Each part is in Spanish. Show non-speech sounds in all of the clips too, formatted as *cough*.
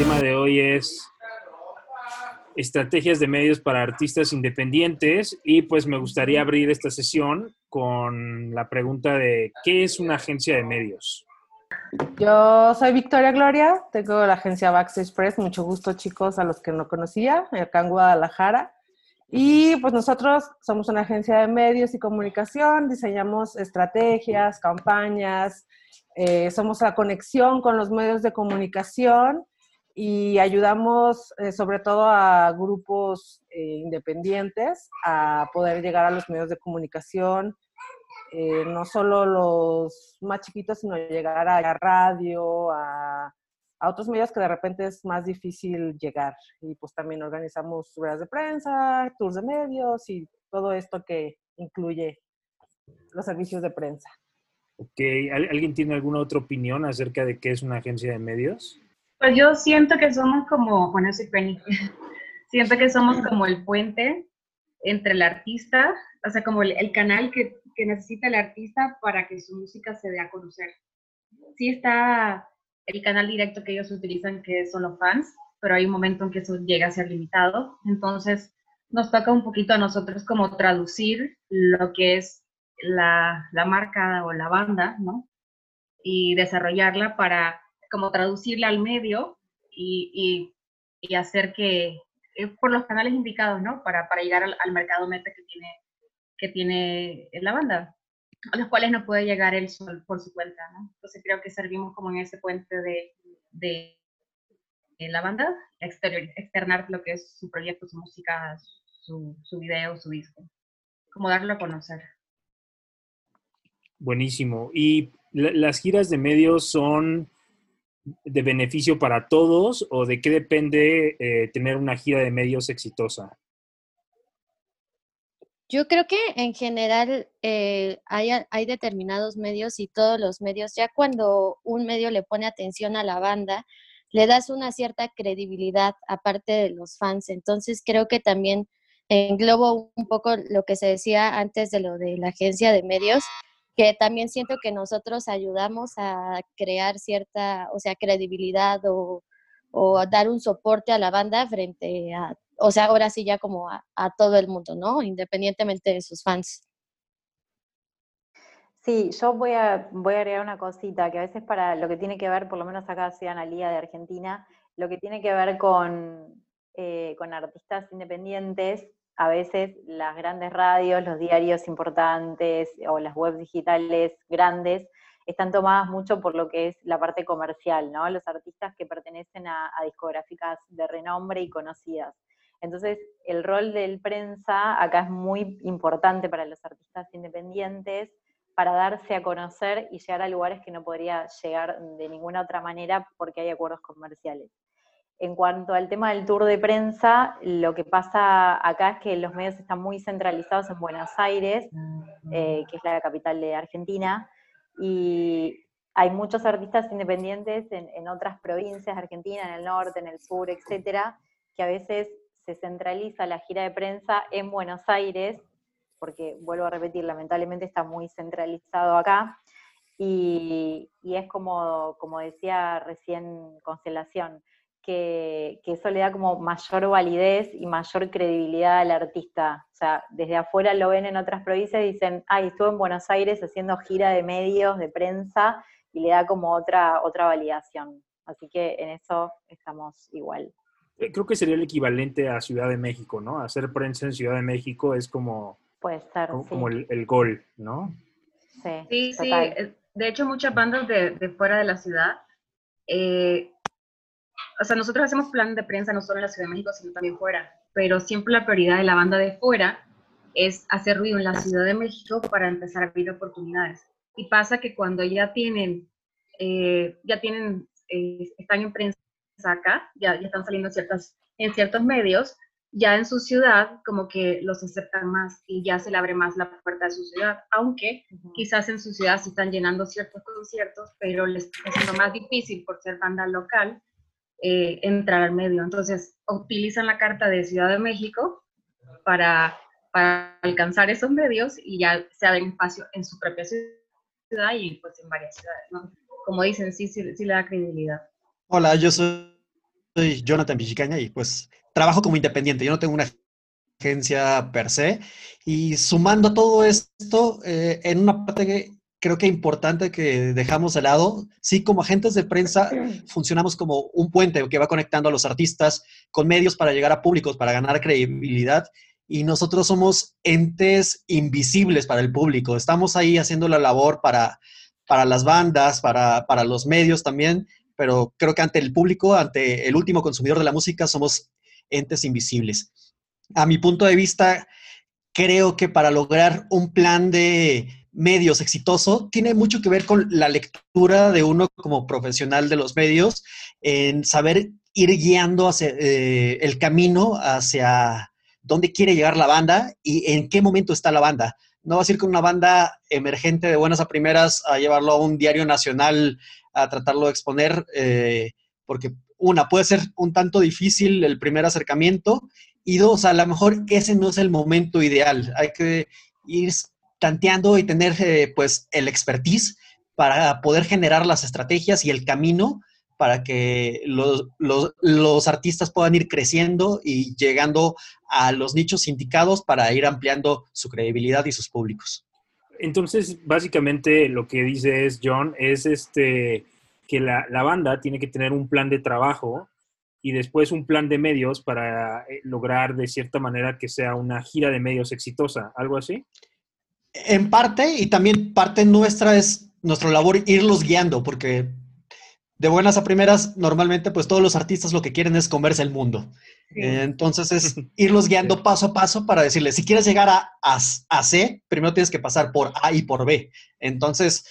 tema de hoy es estrategias de medios para artistas independientes y pues me gustaría abrir esta sesión con la pregunta de ¿qué es una agencia de medios? Yo soy Victoria Gloria, tengo la agencia Backstage Press, mucho gusto chicos a los que no conocía, acá en Guadalajara. Y pues nosotros somos una agencia de medios y comunicación, diseñamos estrategias, campañas, eh, somos la conexión con los medios de comunicación y ayudamos eh, sobre todo a grupos eh, independientes a poder llegar a los medios de comunicación, no solo los más chiquitos, sino llegar a, la radio, a, a, otros medios que de repente es más difícil llegar. Y pues también organizamos ruedas de prensa, tours de medios y todo esto que incluye los servicios de prensa. Ok, ¿alguien tiene alguna otra opinión acerca de qué es una agencia de medios? Pues yo siento que somos como, bueno, soy Penny, *laughs* siento que somos como el puente entre el artista, o sea, como el, canal que, que, necesita el artista para que su música se dé a conocer. Sí está el canal directo que ellos utilizan, que son los fans, pero hay un momento en que eso llega a ser limitado. Entonces, nos toca un poquito a nosotros como traducir lo que es la, la marca o la banda, ¿no? Y desarrollarla para como traducirla al medio y, y, hacer que, eh, por los canales indicados, ¿no? Para, para llegar al, mercado meta que tiene, que tiene la banda, a los cuales no puede llegar él sol por su cuenta, ¿no? Entonces creo que servimos como en ese puente de, de, la banda, exterior, externar lo que es su proyecto, su música, su, su video, su disco, como darlo a conocer. Buenísimo. ¿Y las giras de medios son de beneficio para todos o de qué depende eh, tener una gira de medios exitosa? Yo creo que en general eh, hay, hay, determinados medios y todos los medios, ya cuando un medio le pone atención a la banda, le das una cierta credibilidad aparte de los fans. Entonces creo que también englobo un poco lo que se decía antes de lo de la agencia de medios, que también siento que nosotros ayudamos a crear cierta, o sea, credibilidad o, dar un soporte a la banda frente a, o sea, ahora sí ya como a, todo el mundo, ¿no? Independientemente de sus fans. Sí, yo voy a, voy a agregar una cosita, que a veces para lo que tiene que ver, por lo menos acá la Liga de Argentina, lo que tiene que ver con, eh, con artistas independientes, a veces las grandes radios, los diarios importantes o las webs digitales grandes están tomadas mucho por lo que es la parte comercial, ¿no? Los artistas que pertenecen a, discográficas de renombre y conocidas. Entonces, el rol del prensa acá es muy importante para los artistas independientes para darse a conocer y llegar a lugares que no podría llegar de ninguna otra manera porque hay acuerdos comerciales. En cuanto al tema del tour de prensa, lo que pasa acá es que los medios están muy centralizados en Buenos Aires, eh, que es la capital de Argentina, y hay muchos artistas independientes en, otras provincias de Argentina, en el norte, en el sur, etcétera, que a veces se centraliza la gira de prensa en Buenos Aires, porque vuelvo a repetir, lamentablemente está muy centralizado acá, y, y es como, como decía recién Constelación, que, eso le da como mayor validez y mayor credibilidad al artista. O sea, desde afuera lo ven en otras provincias y dicen, ay, estuve en Buenos Aires haciendo gira de medios, de prensa, y le da como otra, otra validación. Así que en eso estamos igual. Eh, creo que sería el equivalente a Ciudad de México, ¿no? Hacer prensa en Ciudad de México es como, Puede ser, como, el, gol, ¿no? Sí, sí, eh, De hecho, muchas bandas de, de fuera de la ciudad eh, o sea, nosotros hacemos plan de prensa no solo en la Ciudad de México, sino también fuera, pero siempre la prioridad de la banda de fuera es hacer ruido en la Ciudad de México para empezar a abrir oportunidades. Y pasa que cuando ya tienen, eh, ya tienen, eh, están en prensa acá, ya, ya están saliendo ciertas, en ciertos medios, ya en su ciudad como que los aceptan más y ya se le abre más la puerta de su ciudad, aunque quizás en su ciudad se están llenando ciertos conciertos, pero les está siendo más difícil por ser banda local eh, entrar al medio. Entonces, utilizan la carta de Ciudad de México para, para alcanzar esos medios y ya se abren espacio en su propia ciudad y pues en varias ciudades. Como dicen, sí, sí, sí le da credibilidad. Hola, yo soy soy Jonathan Pichicaña y pues trabajo como independiente. Yo no tengo una agencia per se. Y sumando todo esto, eh, en una parte que creo que importante que dejamos de lado, sí, como agentes de prensa funcionamos como un puente que va conectando a los artistas con medios para llegar a públicos, para ganar credibilidad. Y nosotros somos entes invisibles para el público. Estamos ahí haciendo la labor para, para las bandas, para, para los medios también, pero creo que ante el público, ante el último consumidor de la música, somos entes invisibles. A mi punto de vista, creo que para lograr un plan de medios exitoso tiene mucho que ver con la lectura de uno como profesional de los medios, en saber ir guiando hacia, eh, el camino hacia dónde quiere llegar la banda y en qué momento está la banda. No vas a ir con una banda emergente de buenas a primeras a llevarlo a un diario nacional a tratarlo de exponer, eh, porque una, puede ser un tanto difícil el primer acercamiento y dos, a lo mejor ese no es el momento ideal. Hay que ir tanteando y tener eh, pues el expertise para poder generar las estrategias y el camino para que los, los, artistas puedan ir creciendo y llegando a los nichos indicados para ir ampliando su credibilidad y sus públicos. Entonces, básicamente lo que dice es John es este que la, la banda tiene que tener un plan de trabajo y después un plan de medios para eh, lograr de cierta manera que sea una gira de medios exitosa, algo así. En parte, y también parte nuestra es nuestra labor irlos guiando, porque de buenas a primeras, normalmente pues todos los artistas lo que quieren es comerse el mundo. entonces es *laughs* irlos guiando paso a paso para decirles, si quieres llegar a, a, C, primero tienes que pasar por A y por B. Entonces,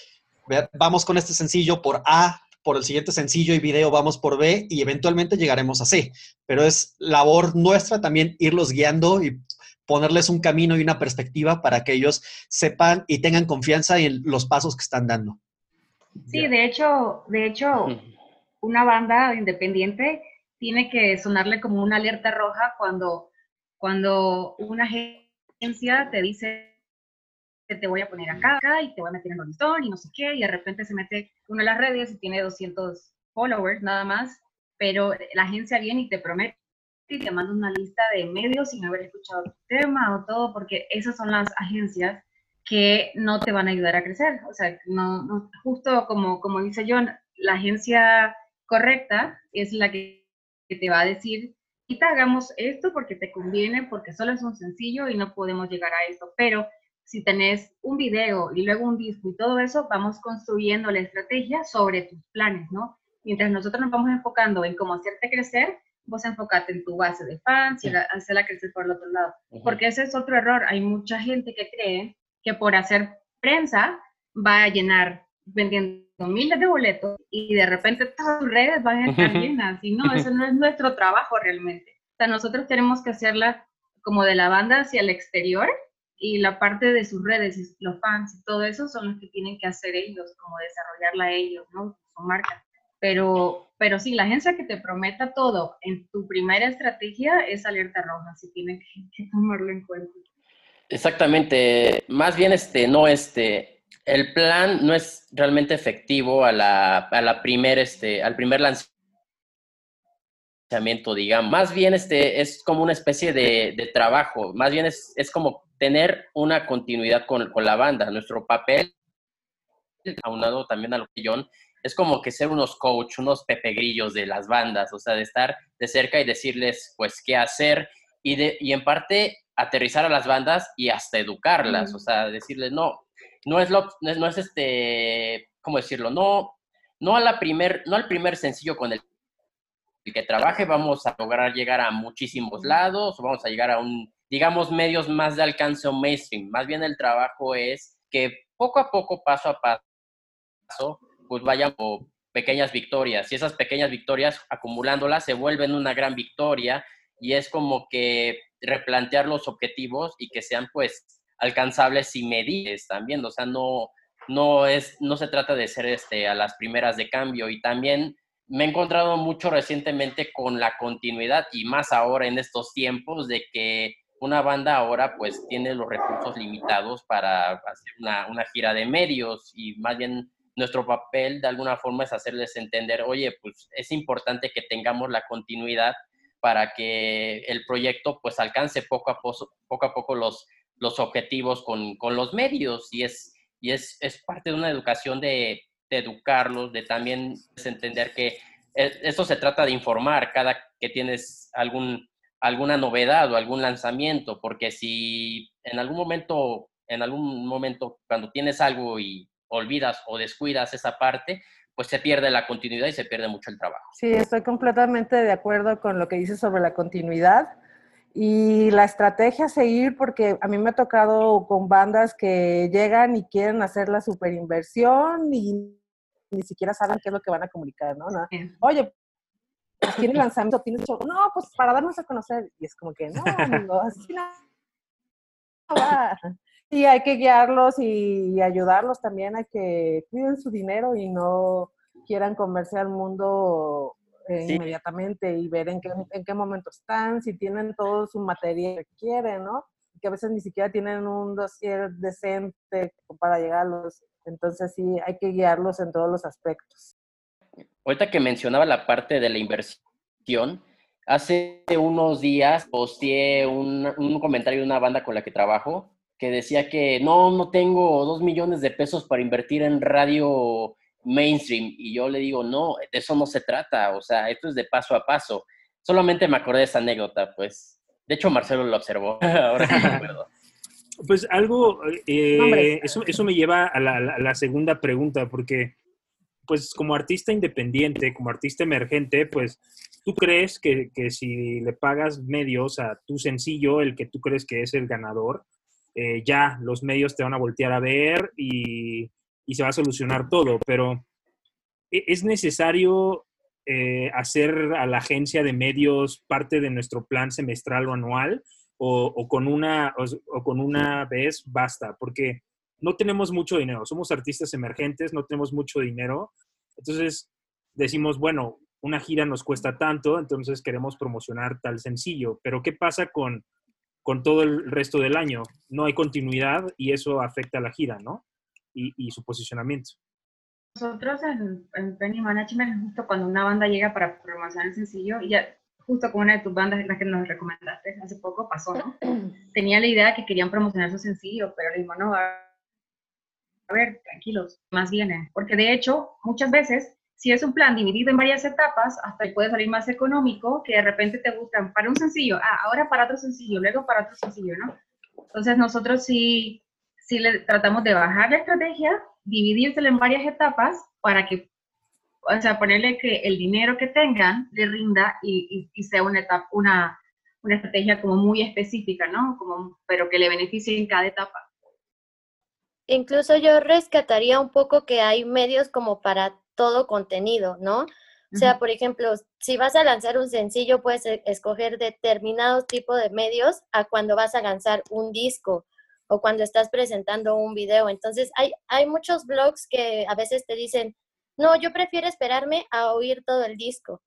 vamos con este sencillo por A, por el siguiente sencillo y video vamos por B y eventualmente llegaremos a C. Pero es labor nuestra también irlos guiando y ponerles un camino y una perspectiva para que ellos sepan y tengan confianza en los pasos que están dando. Sí, de hecho, de hecho, una banda independiente tiene que sonarle como una alerta roja cuando, cuando una agencia te dice te voy a poner acá, y te voy a meter en el listón y no sé qué, y de repente se mete uno en las redes y tiene 200 followers nada más, pero la agencia viene y te promete y te manda una lista de medios sin haber escuchado tu tema o todo, porque esas son las agencias que no te van a ayudar a crecer. O sea, no, justo como, como dice John, la agencia correcta es la que, que te va a decir, te hagamos esto porque te conviene, porque solo es un sencillo y no podemos llegar a esto, pero si tenés un video y luego un disco y todo eso, vamos construyendo la estrategia sobre tus planes, ¿no? Mientras nosotros nos vamos enfocando en cómo hacerte crecer, vos enfocate en tu base de fans y hacerla crecer por el otro lado. Porque ese es otro error. Hay mucha gente que cree que por hacer prensa va a llenar vendiendo miles de boletos y de repente todas tus redes van a estar llenas. Y no, eso no es nuestro trabajo realmente. O sea, nosotros tenemos que hacerla como de la banda hacia el exterior y la parte de sus redes, los fans y todo eso son los que tienen que hacer ellos, como desarrollarla ellos, ¿no? Su marca. Pero, pero sí, la agencia que te prometa todo en tu primera estrategia es alerta roja, así tienen que, tomarlo en cuenta. Exactamente. Más bien, este, no, este, el plan no es realmente efectivo a la, a la primer, este, al primer lanzamiento, digamos. Más bien, este, es como una especie de, de trabajo. Más bien es, es como tener una continuidad con, con la banda. Nuestro papel, aunado también a lo que John, es como que ser unos coach, unos pepegrillos de las bandas, o sea, de estar de cerca y decirles, pues, qué hacer y, de, y en parte aterrizar a las bandas y hasta educarlas, o sea, decirles, no, no es, lo, no es este, ¿cómo decirlo? No, no, a la primer, no al primer sencillo con el que trabaje vamos a lograr llegar a muchísimos lados o vamos a llegar a un digamos, medios más de alcance o mainstream. Más bien el trabajo es que poco a poco, paso a paso, pues vayan pequeñas victorias. Y esas pequeñas victorias, acumulándolas, se vuelven una gran victoria y es como que replantear los objetivos y que sean pues alcanzables y medibles también. O sea, no, no, es, no se trata de ser este, a las primeras de cambio y también me he encontrado mucho recientemente con la continuidad y más ahora en estos tiempos de que una banda ahora pues tiene los recursos limitados para hacer una, gira de medios y más bien nuestro papel de alguna forma es hacerles entender, oye, pues es importante que tengamos la continuidad para que el proyecto pues alcance poco a poco, poco, a poco los, los objetivos con, con los medios y es, y es, es parte de una educación de, educarlos, de también entender que e, esto se trata de informar cada que tienes algún, alguna novedad o algún lanzamiento, porque si en algún momento, en algún momento cuando tienes algo y olvidas o descuidas esa parte, pues se pierde la continuidad y se pierde mucho el trabajo. Sí, estoy completamente de acuerdo con lo que dices sobre la continuidad y la estrategia a seguir, porque a mí me ha tocado con bandas que llegan y quieren hacer la superinversión y ni siquiera saben qué es lo que van a comunicar, ¿no? Oye, pues tiene lanzamiento, tiene show. No, pues para darnos a conocer. Y es como que, no, *laughs* amigo, así no va. Y hay que guiarlos y ayudarlos también a que cuiden su dinero y no quieran comerse al mundo eh, inmediatamente y ver en qué, en qué momento están, si tienen todo su material que quieren, ¿no? Que a veces ni siquiera tienen un dossier decente para llegar a los... Entonces sí, hay que guiarlos en todos los aspectos. Ahorita que mencionaba la parte de la inversión, hace unos días posteé un, un comentario de una banda con la que trabajo que decía que no, no tengo dos millones de pesos para invertir en radio mainstream. Y yo le digo, no, de eso no se trata, o sea, esto es de paso a paso. Solamente me acordé de esa anécdota, pues. De hecho, Marcelo lo observó. *laughs* Ahora sí me acuerdo. *laughs* Pues algo, eh, eso, eso, me lleva a la, la, segunda pregunta, porque pues como artista independiente, como artista emergente, pues tú crees que, que, si le pagas medios a tu sencillo, el que tú crees que es el ganador, eh, ya los medios te van a voltear a ver y, se va a solucionar todo, pero e, es necesario eh, hacer a la agencia de medios parte de nuestro plan semestral o anual o, con, una, o, con una vez basta, porque no tenemos mucho dinero, somos artistas emergentes, no tenemos mucho dinero, entonces decimos, bueno, una gira nos cuesta tanto, entonces queremos promocionar tal sencillo, pero ¿qué pasa con con todo el resto del año. No hay continuidad y eso afecta a la gira, ¿no? Y, su posicionamiento. Nosotros en, en, Penny Management, justo cuando una banda llega para promocionar el sencillo, y ya justo con una de tus bandas, la que nos recomendaste hace poco, pasó, ¿no? *clears throat* Tenía la idea que querían promocionar su sencillo, pero le dijimos, no, a ver, tranquilos, más viene. Porque de hecho, muchas veces si es un plan dividido en varias etapas, hasta puede salir más económico que de repente te gustan para un sencillo, ah, ahora para otro sencillo, luego para otro sencillo, ¿no? Entonces nosotros sí, sí le tratamos de bajar la estrategia, dividírsela en varias etapas para que, o sea, ponerle que el dinero que tengan le rinda y, y, sea una, etapa, una, una estrategia como muy específica, ¿no? Como, pero que le beneficie en cada etapa. Incluso yo rescataría un poco que hay medios como para todo contenido, ¿no? O sea, por ejemplo, si vas a lanzar un sencillo, puedes e, escoger determinados tipos de medios a cuando vas a lanzar un disco o cuando estás presentando un video. Entonces, hay, hay muchos blogs que a veces te dicen, no, yo prefiero esperarme a oír todo el disco.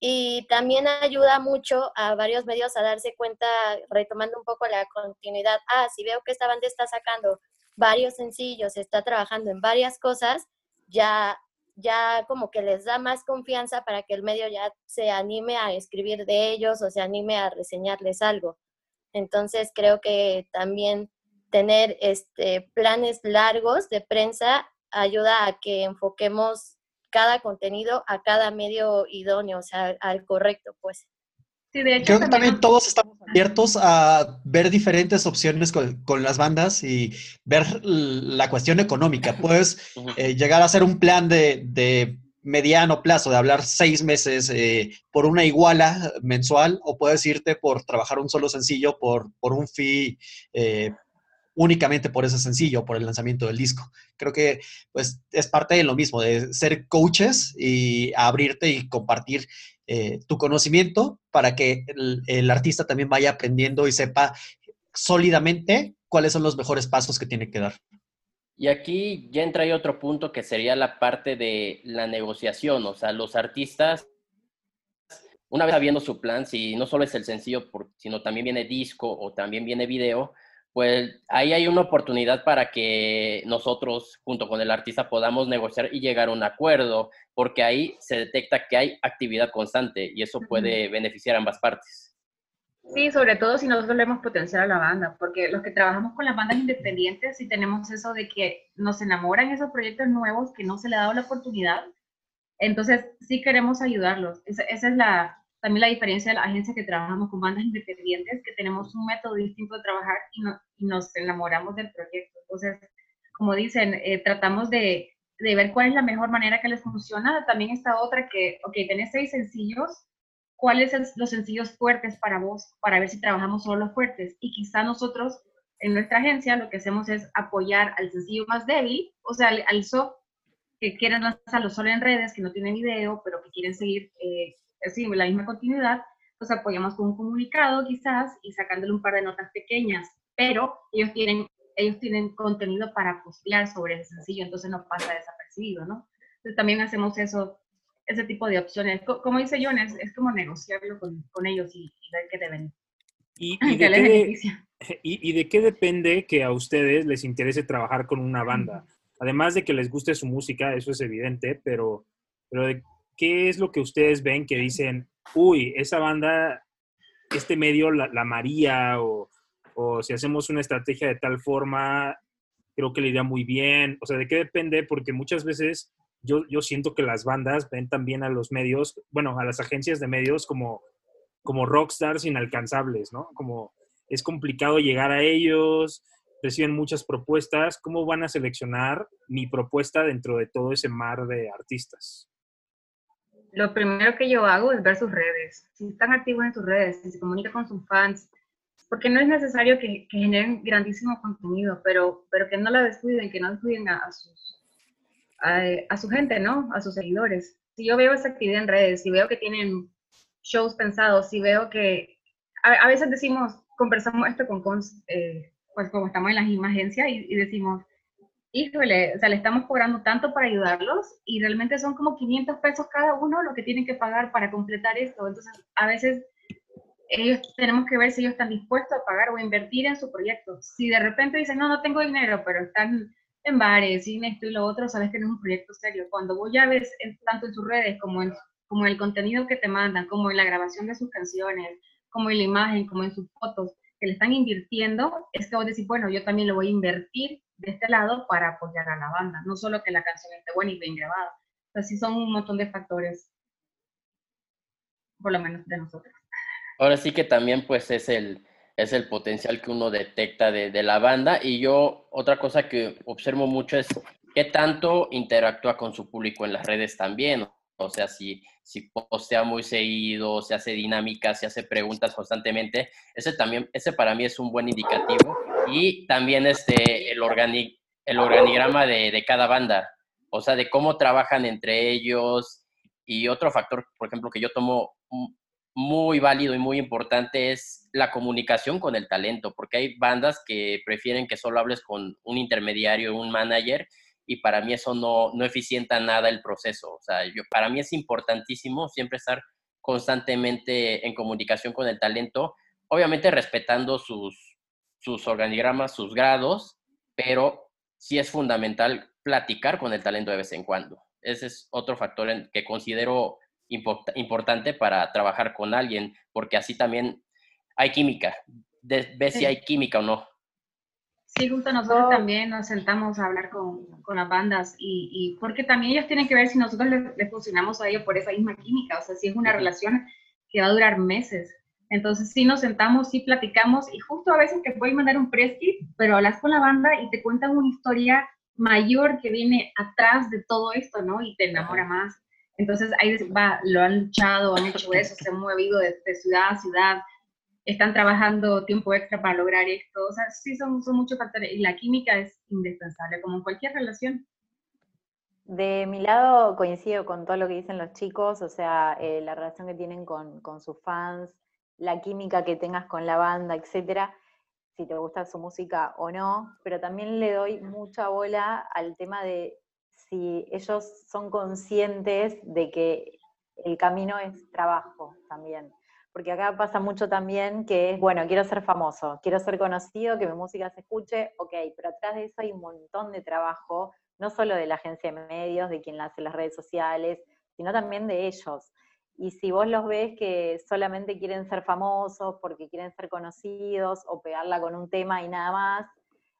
Y también ayuda mucho a varios medios a darse cuenta, retomando un poco la continuidad. Ah, si veo que esta banda está sacando varios sencillos, está trabajando en varias cosas, ya ya como que les da más confianza para que el medio ya se anime a escribir de ellos o se anime a reseñarles algo. Entonces creo que también tener este planes largos de prensa ayuda a que enfoquemos cada contenido a cada medio idóneo, o sea, al correcto, pues. Creo que también todos estamos abiertos a ver diferentes opciones con, las bandas y ver la cuestión económica. Puedes *laughs* eh, llegar a hacer un plan de, mediano plazo, de hablar seis meses eh, por una iguala mensual, o puedes irte por trabajar un solo sencillo por, por un fee eh, únicamente por ese sencillo, por el lanzamiento del disco. Creo que pues es parte de lo mismo, de ser coaches y abrirte y compartir eh, tu conocimiento para que el, artista también vaya aprendiendo y sepa sólidamente cuáles son los mejores pasos que tiene que dar. Y aquí ya entra otro punto que sería la parte de la negociación, o sea, los artistas, una vez sabiendo su plan, si no solo es el sencillo, sino también viene disco o también viene video, pues ahí hay una oportunidad para que nosotros, junto con el artista, podamos negociar y llegar a un acuerdo, porque ahí se detecta que hay actividad constante y eso puede beneficiar a ambas partes. Sí, sobre todo si nosotros le hemos potenciar a la banda, porque los que trabajamos con las bandas independientes, si tenemos eso de que nos enamoran esos proyectos nuevos que no se le ha dado la oportunidad, entonces sí queremos ayudarlos. Esa, esa es la, también la diferencia de la agencia que trabajamos con bandas independientes, que tenemos un método distinto de trabajar y, nos enamoramos del proyecto. Entonces, como dicen, eh, tratamos de, de, ver cuál es la mejor manera que les funciona. También está otra que, ok, tenés seis sencillos, ¿cuáles son los sencillos fuertes para vos? Para ver si trabajamos solo los fuertes. Y quizá nosotros, en nuestra agencia, lo que hacemos es apoyar al sencillo más débil, o sea, al, al soft que quieren lanzarlo solo en redes, que no tienen video, pero que quieren seguir eh, así, la misma continuidad, pues apoyamos con un comunicado quizás y sacándole un par de notas pequeñas, pero ellos tienen, ellos tienen contenido para postear sobre ese sencillo, entonces no pasa desapercibido, ¿no? Entonces también hacemos eso, ese tipo de opciones. Como dice John, es, como negociarlo con, con ellos y, ver qué deben. ¿Y, *laughs* y, de qué, *laughs* y, de qué depende que a ustedes les interese trabajar con una banda? Además de que les guste su música, eso es evidente, pero, pero de ¿qué es lo que ustedes ven que dicen, uy, esa banda, este medio la, María o, o, si hacemos una estrategia de tal forma, creo que le iría muy bien? O sea, ¿de qué depende? Porque muchas veces yo, yo siento que las bandas ven también a los medios, bueno, a las agencias de medios como, como rockstars inalcanzables, ¿no? Como es complicado llegar a ellos, reciben muchas propuestas, ¿cómo van a seleccionar mi propuesta dentro de todo ese mar de artistas? Lo primero que yo hago es ver sus redes, si están activos en sus redes, si se comunica con sus fans, porque no es necesario que, generen grandísimo contenido, pero, pero que no la descuiden, que no descuiden a, sus, a, su gente, ¿no? A sus seguidores. Si yo veo esa actividad en redes, si veo que tienen shows pensados, si veo que a, veces decimos, conversamos esto con, eh, pues como estamos en la misma agencia y, y decimos, híjole, o sea, le estamos cobrando tanto para ayudarlos y realmente son como 500 pesos cada uno lo que tienen que pagar para completar esto. Entonces, a veces ellos tenemos que ver si ellos están dispuestos a pagar o invertir en su proyecto. Si de repente dicen, no, no tengo dinero, pero están en bares y en esto y lo otro, sabes que no es un proyecto serio. Cuando vos ya ves tanto en sus redes como en, como en el contenido que te mandan, como en la grabación de sus canciones, como en la imagen, como en sus fotos, que le están invirtiendo, es que vos decís, bueno, yo también lo voy a invertir de este lado para apoyar a la banda, no solo que la canción esté buena y bien grabada. Así son un montón de factores, por lo menos de nosotros. Ahora sí que también pues es el, es el potencial que uno detecta de, de la banda y yo otra cosa que observo mucho es qué tanto interactúa con su público en las redes también. O sea, si, si postea muy seguido, se hace dinámica, se hace preguntas constantemente, ese también, ese para mí es un buen indicativo. Y también este, el, el organigrama de, de, cada banda, o sea, de cómo trabajan entre ellos. Y otro factor, por ejemplo, que yo tomo muy válido y muy importante es la comunicación con el talento, porque hay bandas que prefieren que solo hables con un intermediario, un manager, y para mí eso no, no eficienta nada el proceso. O sea, yo, para mí es importantísimo siempre estar constantemente en comunicación con el talento, obviamente respetando sus, sus organigramas, sus grados, pero sí es fundamental platicar con el talento de vez en cuando. Ese es otro factor que considero importante para trabajar con alguien, porque así también hay química. Ves si hay química o no. Sí, justo nosotros también nos sentamos a hablar con, con las bandas y, y, porque también ellos tienen que ver si nosotros les, funcionamos a ellos por esa misma química, o sea, si es una relación que va a durar meses. Entonces sí nos sentamos, sí platicamos y justo a veces te pueden mandar un press kit, pero hablas con la banda y te cuentan una historia mayor que viene atrás de todo esto, ¿no? Y te enamora más. Entonces ahí va, lo han luchado, han hecho eso, se han movido de, de ciudad a ciudad, están trabajando tiempo extra para lograr esto. O sea, sí son, son muchos factores y la química es indispensable, como en cualquier relación. De mi lado coincido con todo lo que dicen los chicos, o sea, eh, la relación que tienen con, con, sus fans, la química que tengas con la banda, etcétera, si te gusta su música o no, pero también le doy mucha bola al tema de si ellos son conscientes de que el camino es trabajo también porque acá pasa mucho también que es, bueno, quiero ser famoso, quiero ser conocido, que mi música se escuche, ok, pero atrás de eso hay un montón de trabajo, no solo de la agencia de medios, de quien hace las redes sociales, sino también de ellos. Y si vos los ves que solamente quieren ser famosos porque quieren ser conocidos o pegarla con un tema y nada más,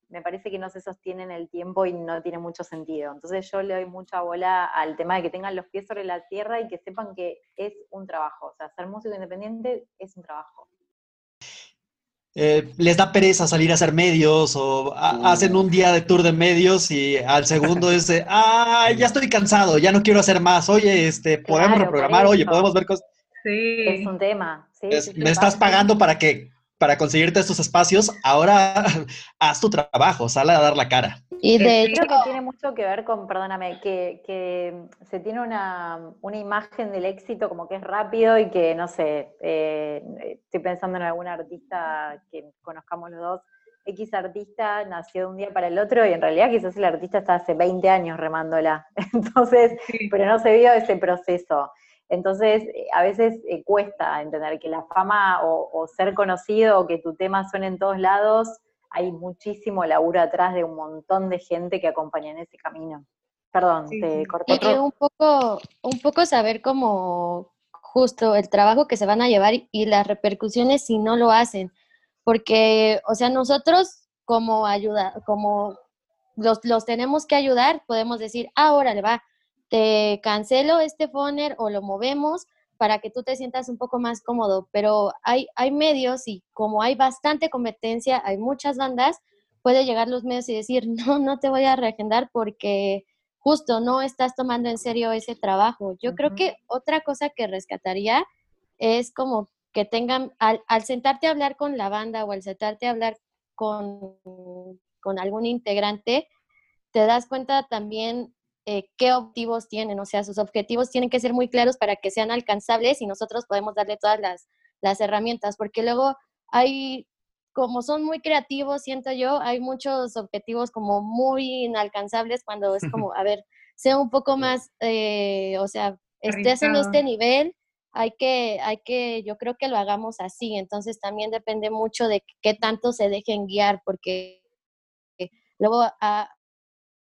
me parece que no se sostiene en el tiempo y no tiene mucho sentido. Entonces yo le doy mucha bola al tema de que tengan los pies sobre la tierra y que sepan que es un trabajo. O sea, ser músico independiente es un trabajo. Eh, les da pereza salir a hacer medios o hacen un día de tour de medios y al segundo es, ah, *laughs* ya estoy cansado, ya no quiero hacer más. Oye, este, podemos reprogramar, oye, podemos ver cosas. Sí. Es un tema. me estás pagando para que para conseguirte estos espacios, ahora *laughs* haz tu trabajo, sal a dar la cara. Y de hecho que tiene mucho que ver con, perdóname, que, se tiene una, imagen del éxito como que es rápido y que, no sé, eh, estoy pensando en algún artista que conozcamos los dos, X artista nació de un día para el otro y en realidad quizás el artista está hace 20 años remándola. *laughs* Entonces, pero no se vio ese proceso. Entonces, eh, a veces eh, cuesta entender que la fama o, ser conocido o que tu tema suene en todos lados, hay muchísimo laburo atrás de un montón de gente que acompaña en ese camino. Perdón, te corté. Y un poco, un poco saber cómo justo el trabajo que se van a llevar y las repercusiones si no lo hacen. Porque, o sea, nosotros como ayuda, como los, los tenemos que ayudar, podemos decir, ahora le va, te cancelo este phoner o lo movemos para que tú te sientas un poco más cómodo, pero hay, hay medios y como hay bastante competencia, hay muchas bandas, puede llegar los medios y decir, *laughs* no, no te voy a reagendar porque justo no estás tomando en serio ese trabajo. Yo creo que otra cosa que rescataría es como que tengan, al, al, sentarte a hablar con la banda o al sentarte a hablar con, con algún integrante, te das cuenta también eh, qué objetivos tienen, o sea, sus objetivos tienen que ser muy claros para que sean alcanzables y nosotros podemos darle todas las, las herramientas, porque luego hay, como son muy creativos, siento yo, hay muchos objetivos como muy inalcanzables cuando es como, *laughs* a ver, sea un poco más, eh, o sea, estés en este nivel, hay que, hay que, yo creo que lo hagamos así, entonces también depende mucho de qué tanto se dejen guiar, porque luego a,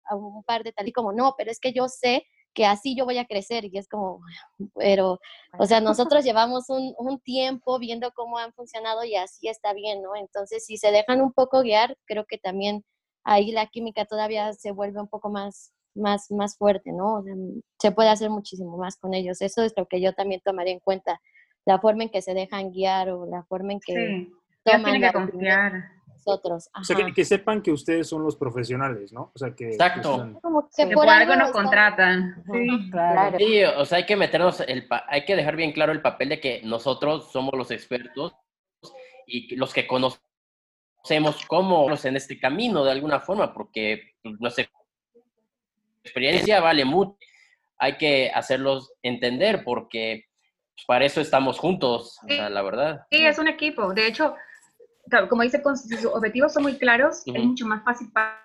a un par de tal y como, no, pero es que yo sé que así yo voy a crecer y es como, *laughs* pero, o sea, *laughs* nosotros llevamos un, un, tiempo viendo cómo han funcionado y así está bien, ¿no? Entonces, si se dejan un poco guiar, creo que también ahí la química todavía se vuelve un poco más, más, más fuerte, ¿no? se puede hacer muchísimo más con ellos. Eso es lo que yo también tomaría en cuenta, la forma en que se dejan guiar o la forma en que... Sí, toman que confiar nosotros. O sea, que, sepan que ustedes son los profesionales, ¿no? O sea, que... Exacto. que, por, algo nos contratan. Sí, claro. Sí, o sea, hay que meternos, el hay que dejar bien claro el papel de que nosotros somos los expertos y los que conocemos cómo en este camino de alguna forma, porque pues, nuestra experiencia vale mucho. Hay que hacerlos entender porque pues, para eso estamos juntos, la verdad. Sí, es un equipo. De hecho, como dice, con sus objetivos son muy claros, es mucho más fácil para,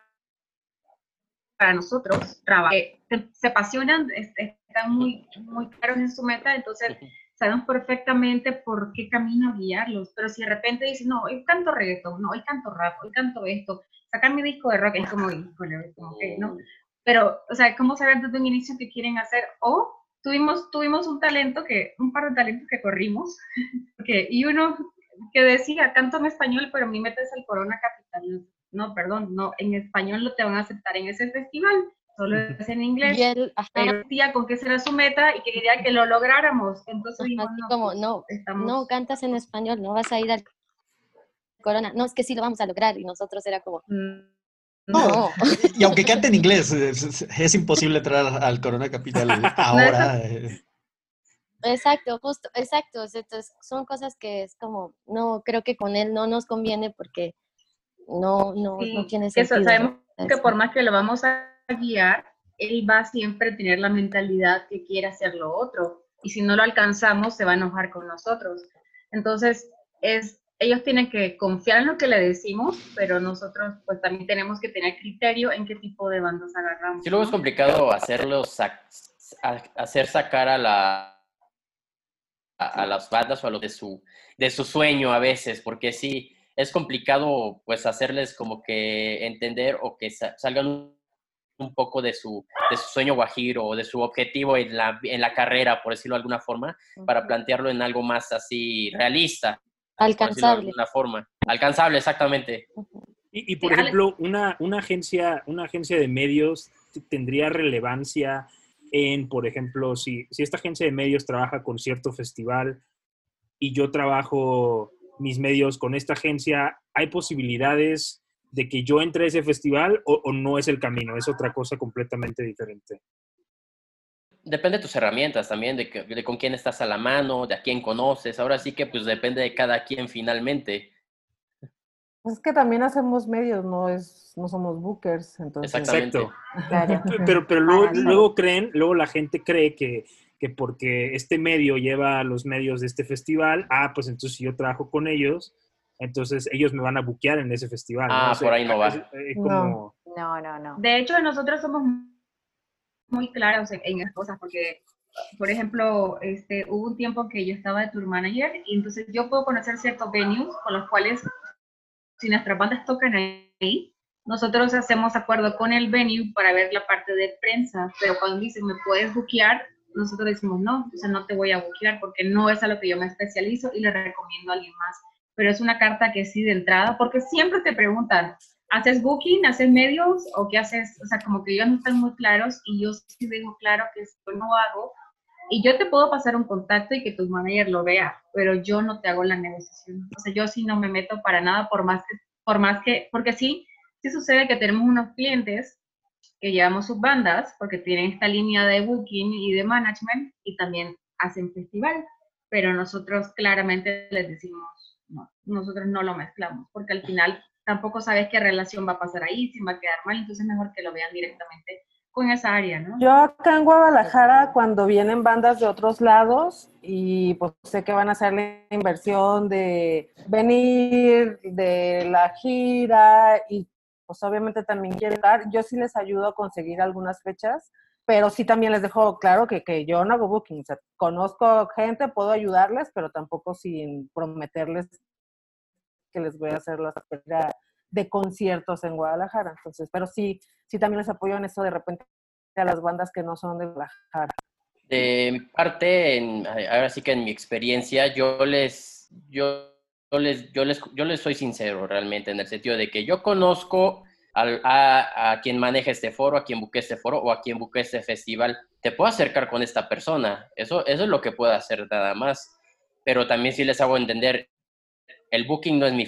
para nosotros trabajar. Eh, se, apasionan, están muy, muy claros en su meta, entonces sabemos perfectamente por qué camino guiarlos. Pero si de repente dicen, no, hoy canto reggaeton, no, hoy canto rap, hoy canto esto, sacar mi disco de rock, es como, okay, ¿no? Pero, o sea, ¿cómo saber desde un inicio qué quieren hacer? O tuvimos, tuvimos un talento que, un par de talentos que corrimos, *laughs* porque, y uno que decía, canto en español, pero mi meta es el Corona Capital. No, perdón, no, en español lo te van a aceptar en ese festival, solo es en inglés. Y pero decía con qué será su meta y quería que lo lográramos. Entonces, no, como, no, no cantas en español, no vas a ir al Corona. No, es que sí lo vamos a lograr. Y nosotros era como, mm, no. Y aunque cante en inglés, es, imposible entrar al Corona Capital *laughs* ahora. Eh. Exacto, justo, exacto. Entonces, son cosas que es como, no, creo que con él no nos conviene porque no, no, no tiene sentido. Eso, sabemos que por más que lo vamos a guiar, él va siempre a tener la mentalidad que quiere hacer lo otro. Y si no lo alcanzamos, se va a enojar con nosotros. Entonces, es, ellos tienen que confiar en lo que le decimos, pero nosotros pues también tenemos que tener criterio en qué tipo de bandos agarramos. Sí, luego es complicado hacerlo, hacer sacar a la a, las bandas o a lo de su, de su sueño a veces, porque sí, es complicado pues hacerles como que entender o que salgan un, poco de su, de su sueño guajiro o de su objetivo en la, en la carrera, por decirlo de alguna forma, para plantearlo en algo más así realista. Alcanzable. De alguna forma. Alcanzable, exactamente. Y, por ejemplo, una, una, agencia, una agencia de medios tendría relevancia en, por ejemplo, si, si esta agencia de medios trabaja con cierto festival y yo trabajo mis medios con esta agencia, ¿hay posibilidades de que yo entre a ese festival o, no es el camino? Es otra cosa completamente diferente. Depende de tus herramientas también, de, de, con quién estás a la mano, de a quién conoces. Ahora sí que pues depende de cada quien finalmente. Es que también hacemos medios, no es, no somos bookers, entonces. Exacto. *laughs* Pero, pero luego, creen, luego la gente cree que, que porque este medio lleva los medios de este festival, ah, pues entonces si yo trabajo con ellos, entonces ellos me van a buquear en ese festival. Ah, por ahí no va. no. no, no, De hecho, nosotros somos muy claros en, en las cosas, porque por ejemplo, este, hubo un tiempo que yo estaba de tour manager y entonces yo puedo conocer ciertos venues con los cuales si nuestras bandas tocan ahí, nosotros hacemos acuerdo con el venue para ver la parte de prensa, pero cuando dicen, ¿me puedes buquear? Nosotros decimos, no, o sea, no te voy a buquear porque no es a lo que yo me especializo y le recomiendo a alguien más. Pero es una carta que sí de entrada, porque siempre te preguntan, ¿haces booking, haces medios o qué haces? O sea, como que ellos no están muy claros y yo sí digo claro que esto no hago y yo te puedo pasar un contacto y que tu manager lo vea, pero yo no te hago la negociación. O sea, yo sí no me meto para nada, por más que, por más que, porque sí, sí sucede que tenemos unos clientes que llevamos sus bandas, porque tienen esta línea de booking y de management, y también hacen festival, pero nosotros claramente les decimos, no, nosotros no lo mezclamos, porque al final tampoco sabes qué relación va a pasar ahí, si va a quedar mal, entonces mejor que lo vean directamente con esa área, ¿no? Yo acá en Guadalajara, cuando vienen bandas de otros lados y pues sé que van a hacer la inversión de venir, de la gira y pues obviamente también quieren dar, yo sí les ayudo a conseguir algunas fechas, pero sí también les dejo claro que, que yo no hago booking, o sea, conozco gente, puedo ayudarles, pero tampoco sin prometerles que les voy a hacer la de conciertos en Guadalajara. Entonces, pero sí, sí también les apoyo en eso de repente a las bandas que no son de Guadalajara. De parte, ahora sí que en mi experiencia, yo les, yo, les, yo les, yo les soy sincero realmente en el sentido de que yo conozco a, a, quien maneja este foro, a quien busque este foro o a quien busque este festival. Te puedo acercar con esta persona. Eso, eso es lo que puedo hacer nada más. Pero también sí les hago entender, el booking no es mi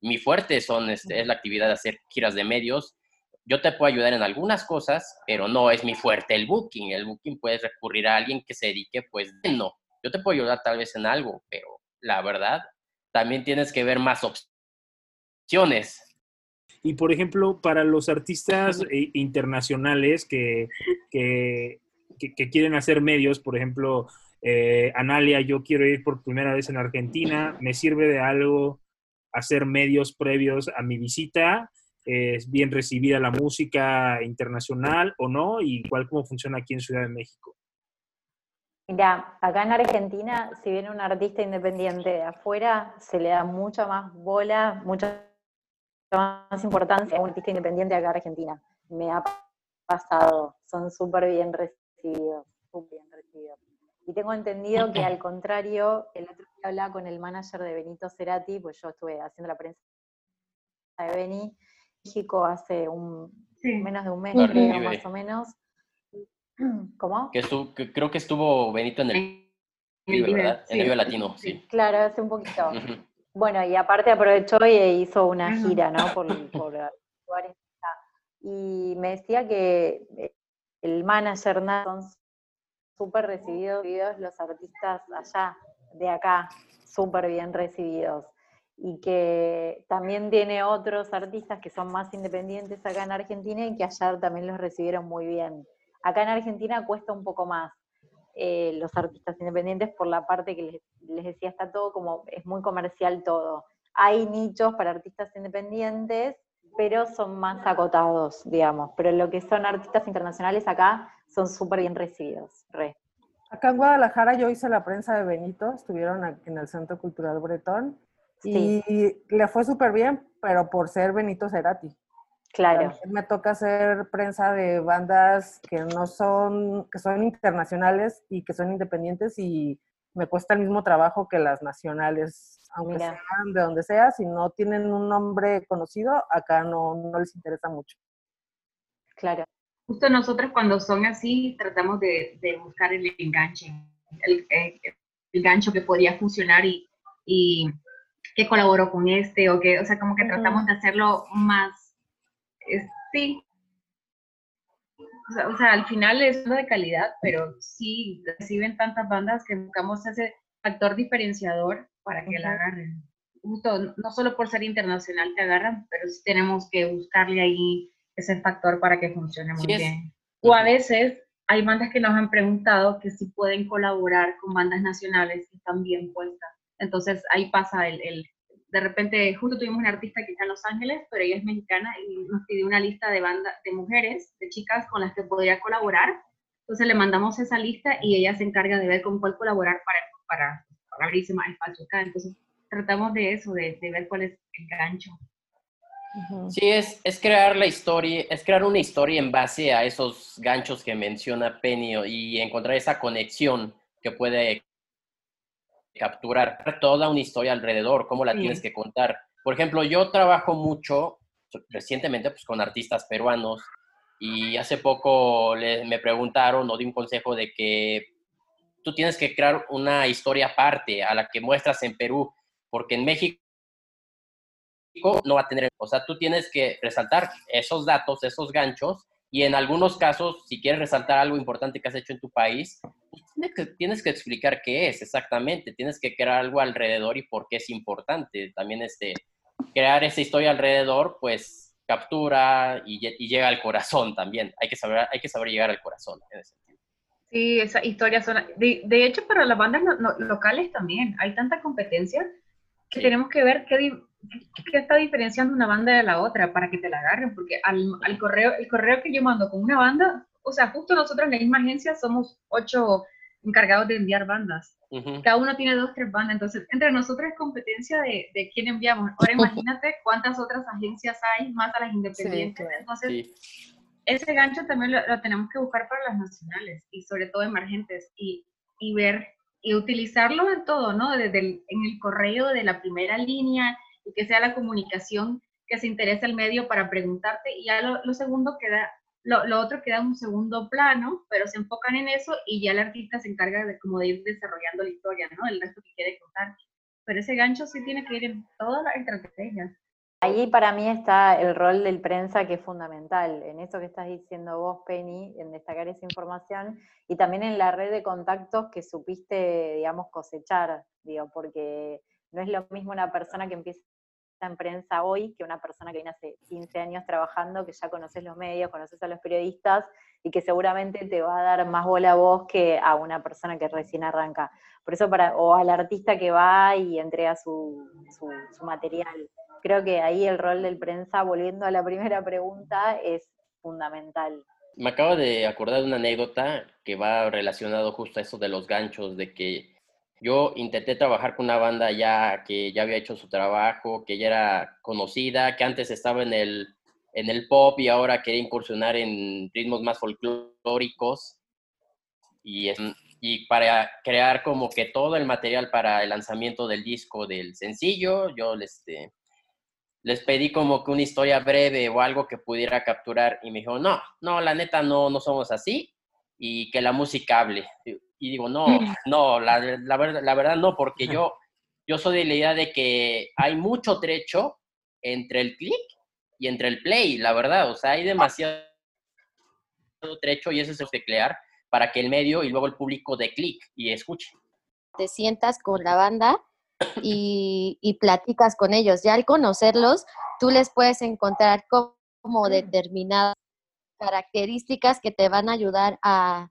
mi fuerte son, este, es la actividad de hacer giras de medios. Yo te puedo ayudar en algunas cosas, pero no es mi fuerte el booking. El booking puedes recurrir a alguien que se dedique, pues no. Yo te puedo ayudar tal vez en algo, pero la verdad, también tienes que ver más opciones. Y por ejemplo, para los artistas eh, internacionales que, que, que, quieren hacer medios, por ejemplo, eh, Analia, yo quiero ir por primera vez en Argentina, ¿me sirve de algo hacer medios previos a mi visita, es bien recibida la música internacional o no, y cuál cómo funciona aquí en Ciudad de México. Mira, acá en Argentina, si viene un artista independiente de afuera, se le da mucha más bola, mucha más importancia a un artista independiente acá en Argentina. Me ha pasado, son súper bien recibidos, súper bien recibidos. Y tengo entendido que al contrario, el hablaba con el manager de Benito Cerati, pues yo estuve haciendo la prensa de Beni, México hace un, menos de un mes, creo, más o menos. *clears throat* ¿Cómo? Que, creo que estuvo Benito en el Vive, ¿verdad? En el Vive Latino, sí. Claro, hace un poquito. Bueno, y aparte aprovechó y hizo una gira, ¿no? Por, por *laughs* lugares. Y me decía que el manager Nathan súper recibidos los artistas allá, de acá, súper bien recibidos. Y que también tiene otros artistas que son más independientes acá en Argentina y que allá también los recibieron muy bien. Acá en Argentina cuesta un poco más eh, los artistas independientes por la parte que les, les decía, está todo como, es muy comercial todo. Hay nichos para artistas independientes, pero son más acotados, digamos. Pero lo que son artistas internacionales acá son súper bien recibidos. Re. Acá en Guadalajara yo hice la prensa de Benito, estuvieron en el Centro Cultural Bretón y le fue súper bien, pero por ser Benito Cerati. Claro. Me toca hacer prensa de bandas que no son, que son internacionales y que son independientes y me cuesta el mismo trabajo que las nacionales, aunque sean de donde sea, si no tienen un nombre conocido, acá no, no les interesa mucho. Claro. Justo nosotros cuando son así, tratamos de, de buscar el enganche, el, el, gancho que podría funcionar y, y que colaboró con este, o que, o sea, como que tratamos de hacerlo más, sí, o sea, al final es uno de calidad, pero sí reciben tantas bandas que buscamos ese factor diferenciador para que la agarren. Justo, no solo por ser internacional te agarran, pero sí tenemos que buscarle ahí ese factor para que funcione muy bien. O a veces hay bandas que nos han preguntado que si pueden colaborar con bandas nacionales que están bien puestas. Entonces ahí pasa el, el de repente, justo tuvimos una artista que está en Los Ángeles, pero ella es mexicana y nos pidió una lista de bandas de mujeres, de chicas con las que podría colaborar. Entonces le mandamos esa lista y ella se encarga de ver con cuál colaborar para, para, para abrirse más espacio acá. Entonces tratamos de eso, de, de ver cuál es el gancho. Sí, es, es crear la historia, es crear una historia en base a esos ganchos que menciona Penny y encontrar esa conexión que puede capturar toda una historia alrededor, cómo la tienes que contar. Por ejemplo, yo trabajo mucho recientemente pues, con artistas peruanos y hace poco me preguntaron o di un consejo de que tú tienes que crear una historia aparte a la que muestras en Perú, porque en México no va a tener, o sea, tú tienes que resaltar esos datos, esos ganchos y en algunos casos, si quieres resaltar algo importante que has hecho en tu país, pues, tienes, que, explicar qué es exactamente, tienes que crear algo alrededor y por qué es importante. También este, crear esa historia alrededor, pues captura y, llega al corazón también. Hay que saber, hay que saber llegar al corazón en ese sentido. Sí, esa historia son... De, de, hecho, para las bandas locales también hay tanta competencia que tenemos que ver qué, qué, está diferenciando una banda de la otra para que te la agarren, porque al, al, correo, el correo que yo mando con una banda, o sea, justo nosotros en la misma agencia somos ocho encargados de enviar bandas. Cada uno tiene dos, tres bandas, entonces entre nosotros es competencia de, de quién enviamos. Ahora *laughs* imagínate cuántas otras agencias hay, más a las independientes. Entonces, ese gancho también lo, tenemos que buscar para las nacionales y sobre todo emergentes y, y ver y utilizarlo en todo, ¿no? Desde el, en el correo de la primera línea y que sea la comunicación que se interesa el medio para preguntarte y ya lo, segundo queda, lo, lo, otro queda en un segundo plano, pero se enfocan en eso y ya el artista se encarga de como de ir desarrollando la historia, ¿no? El resto que quiere contar. Pero ese gancho sí tiene que ir en todas las estrategias. Ahí para mí está el rol del prensa que es fundamental, en eso que estás diciendo vos, Penny, en destacar esa información y también en la red de contactos que supiste, digamos, cosechar, digo, porque no es lo mismo una persona que empieza en prensa hoy que una persona que viene hace 15 años trabajando, que ya conoces los medios, conoces a los periodistas y que seguramente te va a dar más bola a vos que a una persona que recién arranca. Por eso, para, o al artista que va y entrega su, su, su material creo que ahí el rol del prensa, volviendo a la primera pregunta, es fundamental. Me acabo de acordar de una anécdota que va relacionado justo a eso de los ganchos, de que yo intenté trabajar con una banda ya que ya había hecho su trabajo, que ya era conocida, que antes estaba en el, en el pop y ahora quería incursionar en ritmos más folclóricos. Y, y para crear como que todo el material para el lanzamiento del disco del sencillo, yo les, este, les pedí como que una historia breve o algo que pudiera capturar y me dijo, no, no, la neta no, no somos así y que la música hable. Y digo, no, no, la, la, verdad, la verdad no, porque yo, yo soy de la idea de que hay mucho trecho entre el click y entre el play, la verdad, o sea, hay demasiado trecho y eso es el teclear para que el medio y luego el público de clic y escuche. Te sientas con la banda y, platicas con ellos. Ya al conocerlos, tú les puedes encontrar como determinadas características que te van a ayudar a,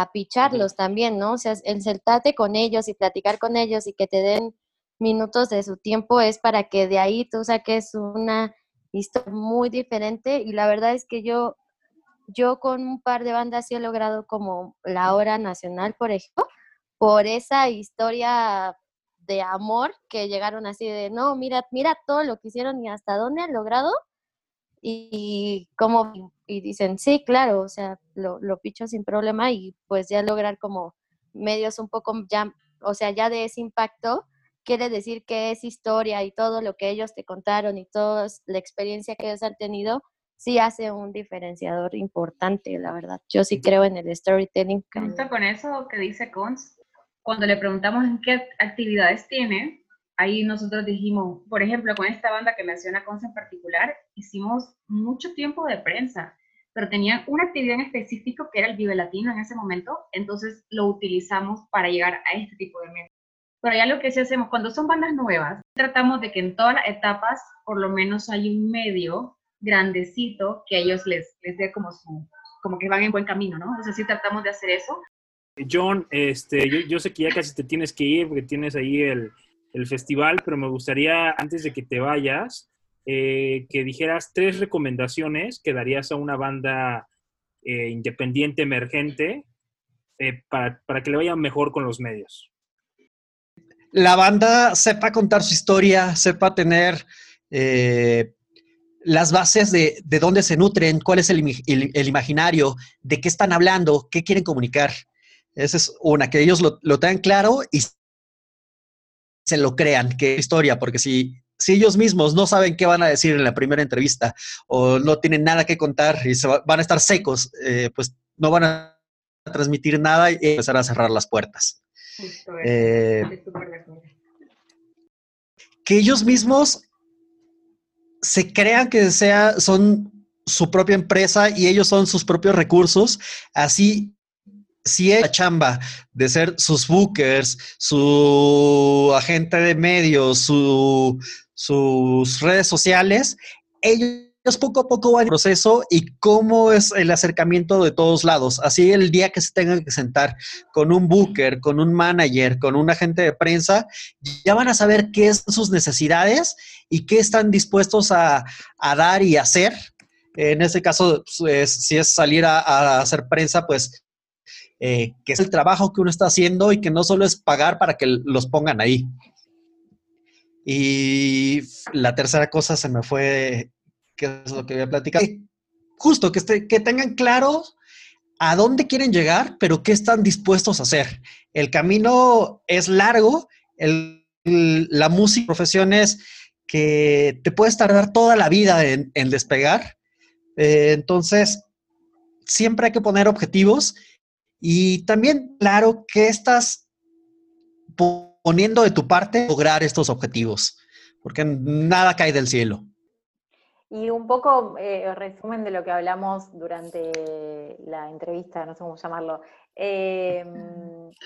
a picharlos también, ¿no? O sea, el sentarte con ellos y platicar con ellos y que te den minutos de su tiempo es para que de ahí tú saques una historia muy diferente y la verdad es que yo yo con un par de bandas sí he logrado como la hora nacional, por ejemplo, por esa historia de amor que llegaron así de, no, mira, mira todo lo que hicieron y hasta dónde han logrado. Y como, y dicen, sí, claro, o sea, lo, lo picho sin problema y pues ya lograr como medios un poco ya, o sea, ya de ese impacto, quiere decir que es historia y todo lo que ellos te contaron y toda la experiencia que ellos han tenido, sí hace un diferenciador importante, la verdad. Yo sí creo en el storytelling. Justo con eso que dice Cons, cuando le preguntamos en qué actividades tiene, ahí nosotros dijimos, por ejemplo, con esta banda que menciona Cons en particular, hicimos mucho tiempo de prensa, pero tenían una actividad en específico que era el Vive Latino en ese momento, entonces lo utilizamos para llegar a este tipo de medios. Pero ya lo que sí hacemos, cuando son bandas nuevas, tratamos de que en todas las etapas por lo menos hay un medio grandecito que a ellos les, les dé como su, como que van en buen camino, ¿no? Entonces sí tratamos de hacer eso. John, este, yo, yo sé que ya casi te tienes que ir porque tienes ahí el, el festival, pero me gustaría, antes de que te vayas, eh, que dijeras tres recomendaciones que darías a una banda eh, independiente emergente eh, para, para que le vaya mejor con los medios. La banda sepa contar su historia, sepa tener las bases de, de, dónde se nutren, cuál es el, el, el, imaginario, de qué están hablando, qué quieren comunicar. Esa es una, que ellos lo, lo tengan claro y se lo crean, que historia, porque si, si ellos mismos no saben qué van a decir en la primera entrevista o no tienen nada que contar y se va, van a estar secos, eh, pues no van a transmitir nada y empezar a cerrar las puertas. Eh, que ellos mismos se crean que sea, son su propia empresa y ellos son sus propios recursos, así si es la chamba de ser sus bookers, su agente de medios, su, sus redes sociales, ellos poco a poco van el proceso y cómo es el acercamiento de todos lados. Así el día que se tengan que sentar con un booker, con un manager, con un agente de prensa, ya van a saber qué son sus necesidades y qué están dispuestos a, a dar y hacer. En ese caso, pues, si es salir a hacer prensa, pues eh, que es el trabajo que uno está haciendo y que no solo es pagar para que los pongan ahí. Y la tercera cosa se me fue, que es lo que voy a platicar. Justo, que, que tengan claro a dónde quieren llegar, pero qué están dispuestos a hacer. El camino es largo, el, la música, profesiones que te puedes tardar toda la vida en, en despegar. Eh, entonces, siempre hay que poner objetivos y también, claro, que estás poniendo de tu parte lograr estos objetivos, porque nada cae del cielo. Y un poco eh, resumen de lo que hablamos durante la entrevista, no sé cómo llamarlo, eh,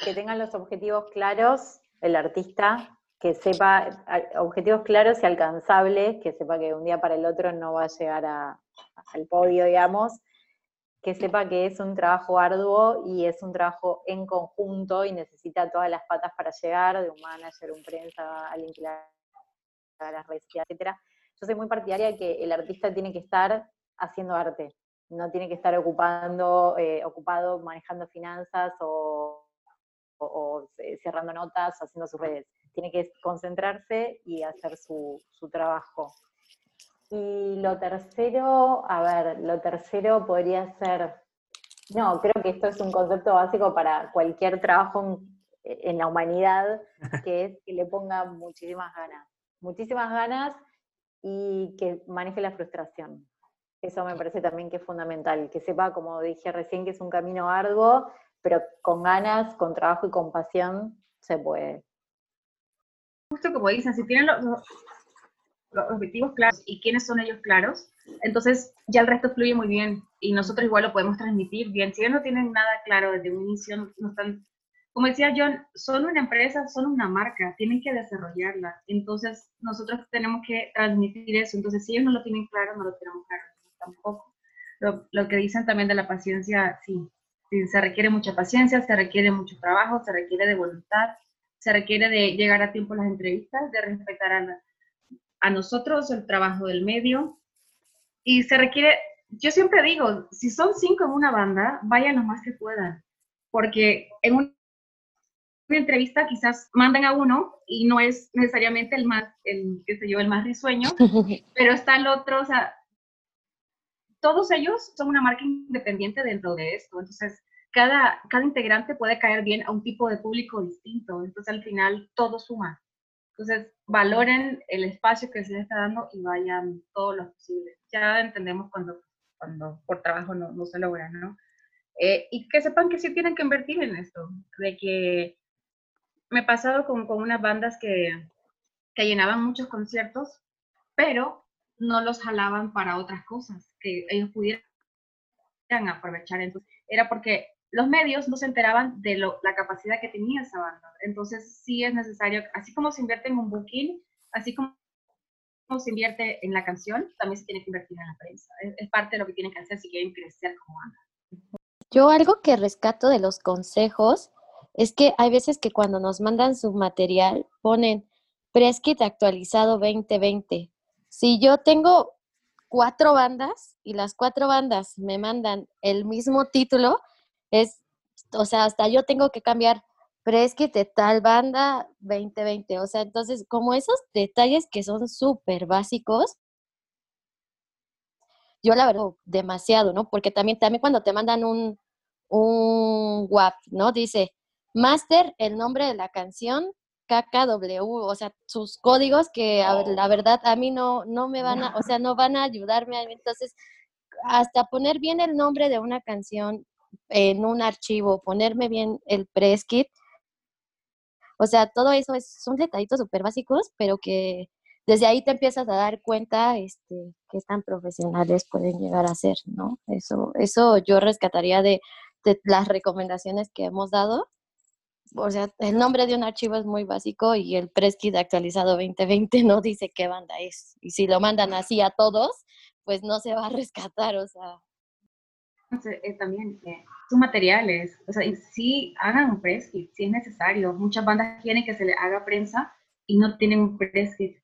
que tengan los objetivos claros, el artista, que sepa objetivos claros y alcanzables, que sepa que de un día para el otro no va a llegar a, al podio, digamos, que sepa que es un trabajo arduo y es un trabajo en conjunto y necesita todas las patas para llegar, de un manager, un prensa, alguien que la las redes, etcétera. Yo soy muy partidaria de que el artista tiene que estar haciendo arte, no tiene que estar ocupando, eh, ocupado manejando finanzas o, o, o, cerrando notas, haciendo sus redes. Tiene que concentrarse y hacer su, su trabajo. Y lo tercero, a ver, lo tercero podría ser, no, creo que esto es un concepto básico para cualquier trabajo en, en la humanidad, *laughs* que es que le ponga muchísimas ganas, muchísimas ganas y que maneje la frustración. Eso me parece también que es fundamental, que sepa, como dije recién, que es un camino arduo, pero con ganas, con trabajo y con pasión se puede. Justo como dicen, si tienen los, los objetivos claros y quiénes son ellos claros, entonces ya el resto fluye muy bien y nosotros igual lo podemos transmitir bien. Si ellos no tienen nada claro desde un inicio, no están, como decía John, son una empresa, son una marca, tienen que desarrollarla. Entonces nosotros tenemos que transmitir eso. Entonces si ellos no lo tienen claro, no lo tenemos claro tampoco. Lo, lo que dicen también de la paciencia, sí, sí, se requiere mucha paciencia, se requiere mucho trabajo, se requiere de voluntad, se requiere de llegar a tiempo a las entrevistas, de respetar a la a nosotros el trabajo del medio y se requiere yo siempre digo, si son cinco en una banda, vayan lo más que puedan, porque en una entrevista quizás mandan a uno y no es necesariamente el más, el, qué sé yo, el más risueño, *laughs* pero está el otro, o sea, todos ellos son una marca independiente dentro de esto, entonces cada, cada integrante puede caer bien a un tipo de público distinto, entonces al final todo suma. Entonces, valoren el espacio que se les está dando y vayan todo lo posible. Ya entendemos cuando, cuando por trabajo no, no se logra, ¿no? Eh, y que sepan que sí tienen que invertir en esto, de que me he pasado con, con unas bandas que, que llenaban muchos conciertos, pero no los jalaban para otras cosas que ellos pudieran aprovechar. Entonces, era porque los medios no se enteraban de lo, la capacidad que tenía esa banda. Entonces, sí es necesario, así como se invierte en un booking, así como se invierte en la canción, también se tiene que invertir en la prensa. Es, parte de lo que tienen que hacer si quieren crecer como banda. Yo algo que rescato de los consejos es que hay veces que cuando nos mandan su material ponen Preskit actualizado 2020. Si yo tengo cuatro bandas y las cuatro bandas me mandan el mismo título, es, o sea, hasta yo tengo que cambiar Preskit de tal banda 2020. O sea, entonces, como esos detalles que son súper básicos, yo la verdad, demasiado, ¿no? Porque también, también cuando te mandan un, un WAP, ¿no? Dice, Master, el nombre de la canción, KKW, o sea, sus códigos que la verdad a mí no, no me van a, o sea, no van a ayudarme. Entonces, hasta poner bien el nombre de una canción en un archivo, ponerme bien el press kit, o sea, todo eso es, son detallitos súper básicos, pero que desde ahí te empiezas a dar cuenta este, qué tan profesionales pueden llegar a ser, ¿no? Eso, eso yo rescataría de, de las recomendaciones que hemos dado o sea, el nombre de un archivo es muy básico y el press kit actualizado 2020 no dice qué banda es. Y si lo mandan así a todos, pues no se va a *laughs* rescatar, o sea. Eh, también eh, sus materiales, o sea, sí hagan un press kit, si es necesario. Muchas bandas quieren que se le haga prensa y no tienen un press kit.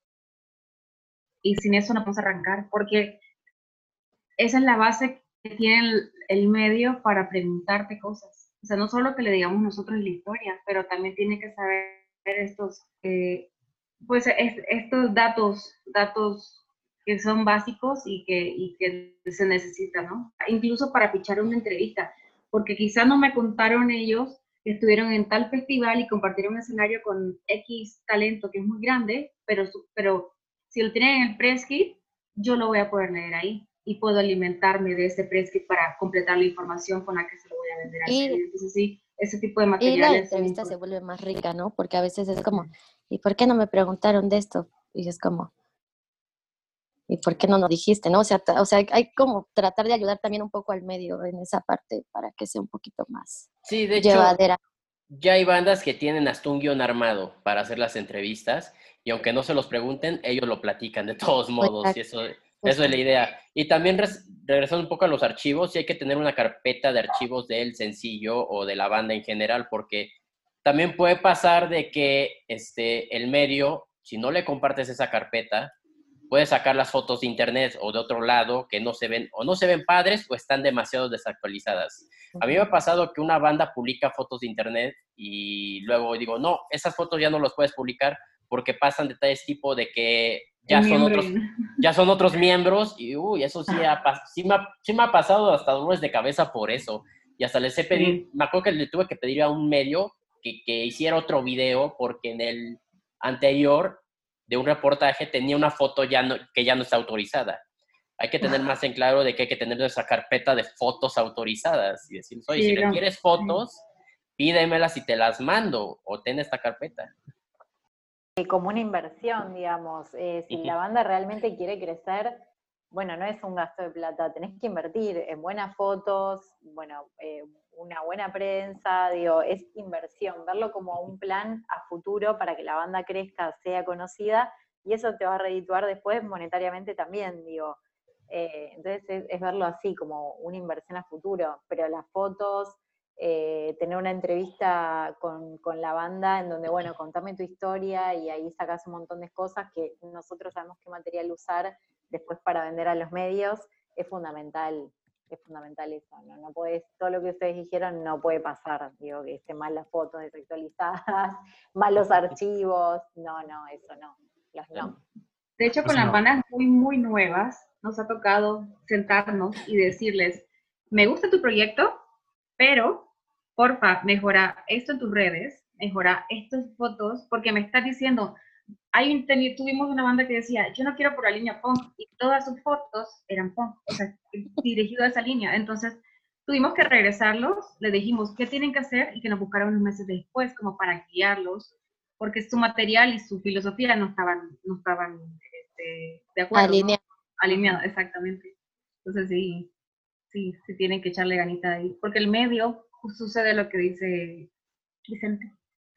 Y sin eso no podemos arrancar, porque esa es la base que tiene el, el medio para preguntarte cosas o sea, no solo que le digamos nosotros la historia, pero también tiene que saber estos, eh, pues estos datos, datos que son básicos y que, y que se necesitan, ¿no? Incluso para pichar una entrevista, porque quizá no me contaron ellos que estuvieron en tal festival y compartieron un escenario con X talento que es muy grande, pero, pero si lo tienen en el press kit, yo lo voy a poder leer ahí y puedo alimentarme de ese press kit para completar la información con la que se lo voy a vender a Entonces sí, ese tipo de materiales. Y la entrevista se vuelve más rica, ¿no? Porque a veces es como, ¿y por qué no me preguntaron de esto? Y es como, ¿y por qué no nos dijiste? ¿no? O sea, o sea, hay como tratar de ayudar también un poco al medio en esa parte para que sea un poquito más sí, de llevadera. ya hay bandas que tienen hasta un guion armado para hacer las entrevistas y aunque no se los pregunten, ellos lo platican de todos modos. Y eso eso es la idea. Y también regresando un poco a los archivos, sí hay que tener una carpeta de archivos del sencillo o de la banda en general, porque también puede pasar de que este, el medio, si no le compartes esa carpeta, puede sacar las fotos de internet o de otro lado que no se ven o no se ven padres o están demasiado desactualizadas. A mí me ha pasado que una banda publica fotos de internet y luego digo, no, esas fotos ya no las puedes publicar porque pasan detalles tipo de que ya son, otros, ya son otros *laughs* miembros y uy, eso sí, ha, sí, me ha, sí me ha pasado hasta dolores de cabeza por eso. Y hasta les he pedido, me acuerdo que le tuve que pedir a un medio que, que hiciera otro video porque en el anterior de un reportaje tenía una foto ya no, que ya no está autorizada. Hay que tener más en claro de que hay que tener esa carpeta de fotos autorizadas y decir, oye, si le quieres fotos, pídemelas y te las mando o ten esta carpeta como una inversión, digamos. Eh, si la banda realmente quiere crecer, bueno, no es un gasto de plata, tenés que invertir en buenas fotos, bueno, eh, una buena prensa, digo, es inversión, verlo como un plan a futuro para que la banda crezca, sea conocida, y eso te va a redituar después monetariamente también, digo. Eh, entonces es, verlo así, como una inversión a futuro, pero las fotos, eh, tener una entrevista con, la banda en donde, bueno, contame tu historia y ahí sacas un montón de cosas que nosotros sabemos qué material usar después para vender a los medios es fundamental, es fundamental eso, ¿no? No puedes, todo lo que ustedes dijeron no puede pasar, digo, que estén mal las fotos desactualizadas, *laughs* mal los archivos, no, no, eso no, los no. De hecho, con Pues las no. bandas muy, muy nuevas, nos ha tocado sentarnos y decirles, me gusta tu proyecto, pero porfa, mejora esto en tus redes, mejora estas fotos, porque me estás diciendo, hay tuvimos una banda que decía, yo no quiero por la línea punk, y todas sus fotos eran punk, o sea, *laughs* dirigido a esa línea. Entonces, tuvimos que regresarlos, les dijimos qué tienen que hacer y que nos buscaron unos meses después como para guiarlos, porque su material y su filosofía no estaban, no estaban este, de acuerdo. ¿no? Alinea- Alineado, exactamente. Entonces sí, sí, sí tienen que echarle ganita ahí. Porque el medio, pues, sucede lo que dice Vicente,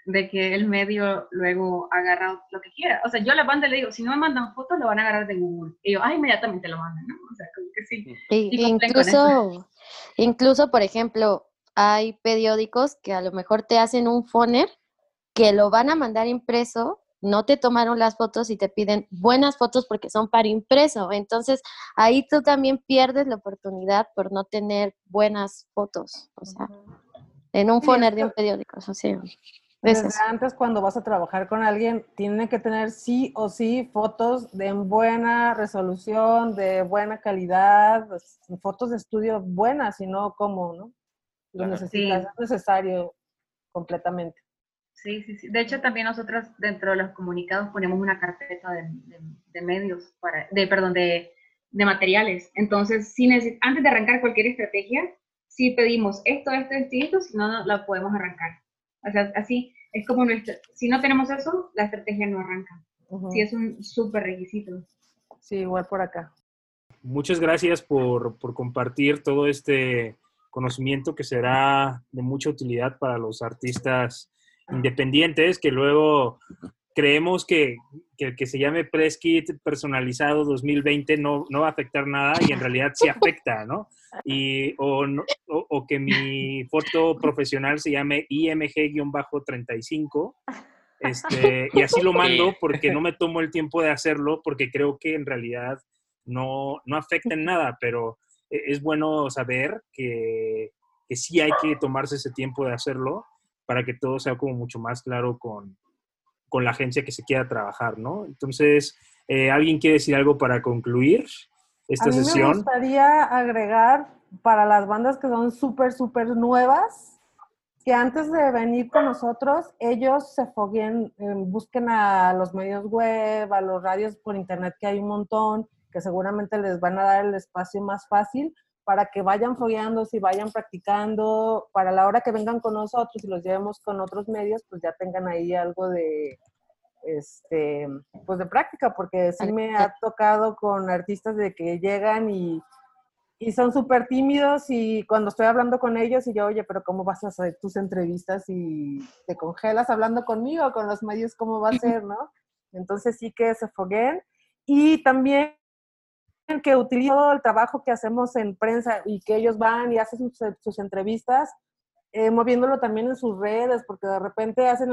de que el medio luego agarra lo que quiera. O sea, yo a la banda le digo, si no me mandan fotos, lo van a agarrar de Google. Y yo, ah, inmediatamente lo mandan, ¿no? O sea, como que sí. Sí, incluso, incluso, por ejemplo, hay periódicos que a lo mejor te hacen un foner que lo van a mandar impreso, no te tomaron las fotos y te piden buenas fotos porque son para impreso. Entonces, ahí tú también pierdes la oportunidad por no tener buenas fotos. O sea, en un Sí, foner de un periódico. O sea, es Desde antes, cuando vas a trabajar con alguien, tiene que tener sí o sí fotos de buena resolución, de buena calidad, pues, fotos de estudio buenas, si no, ¿cómo, no? Lo Claro. necesitas, Sí. es necesario completamente. Sí, sí, sí. De hecho, también nosotros dentro de los comunicados ponemos una carpeta de, de- de medios, para, de, perdón, de, de materiales. Entonces, si antes de arrancar cualquier estrategia, si pedimos esto, esto, esto esto, si no, no la podemos arrancar. O sea, así es como nuestra, si no tenemos eso, la estrategia no arranca. Ujú. Sí, es un súper requisito. Sí, igual por acá. Muchas gracias por, por compartir todo este conocimiento que será de mucha utilidad para los artistas independientes que luego creemos que, que el que se llame Press Kit personalizado 2020 no, no va a afectar nada y en realidad sí afecta, ¿no? Y, o, no- o- que mi foto profesional se llame IMG-35 este, y así lo mando porque no me tomo el tiempo de hacerlo porque creo que en realidad no, no afecta en nada, pero e- es bueno saber que, que sí hay que tomarse ese tiempo de hacerlo para que todo sea como mucho más claro con, con la agencia que se quiera trabajar, ¿no? Entonces, eh, ¿alguien quiere decir algo para concluir esta a mí me sesión? gustaría agregar para las bandas que son súper, súper nuevas, que antes de venir con nosotros, ellos se foguen, eh, busquen a los medios web, a los radios por internet, que hay un montón, que seguramente les van a dar el espacio más fácil para que vayan fogueándose y vayan practicando, para la hora que vengan con nosotros y los llevemos con otros medios, pues ya tengan ahí algo de, este, pues de práctica, porque sí me ha tocado con artistas de que llegan y, y son súper tímidos y cuando estoy hablando con ellos y yo, oye, pero ¿cómo vas a hacer tus entrevistas y te congelas hablando conmigo, con los medios, cómo va a ser, no? Entonces sí que se fogueen. Y también que utilizo todo el trabajo que hacemos en prensa y que ellos van y hacen sus, sus entrevistas, eh, moviéndolo también en sus redes, porque de repente hacen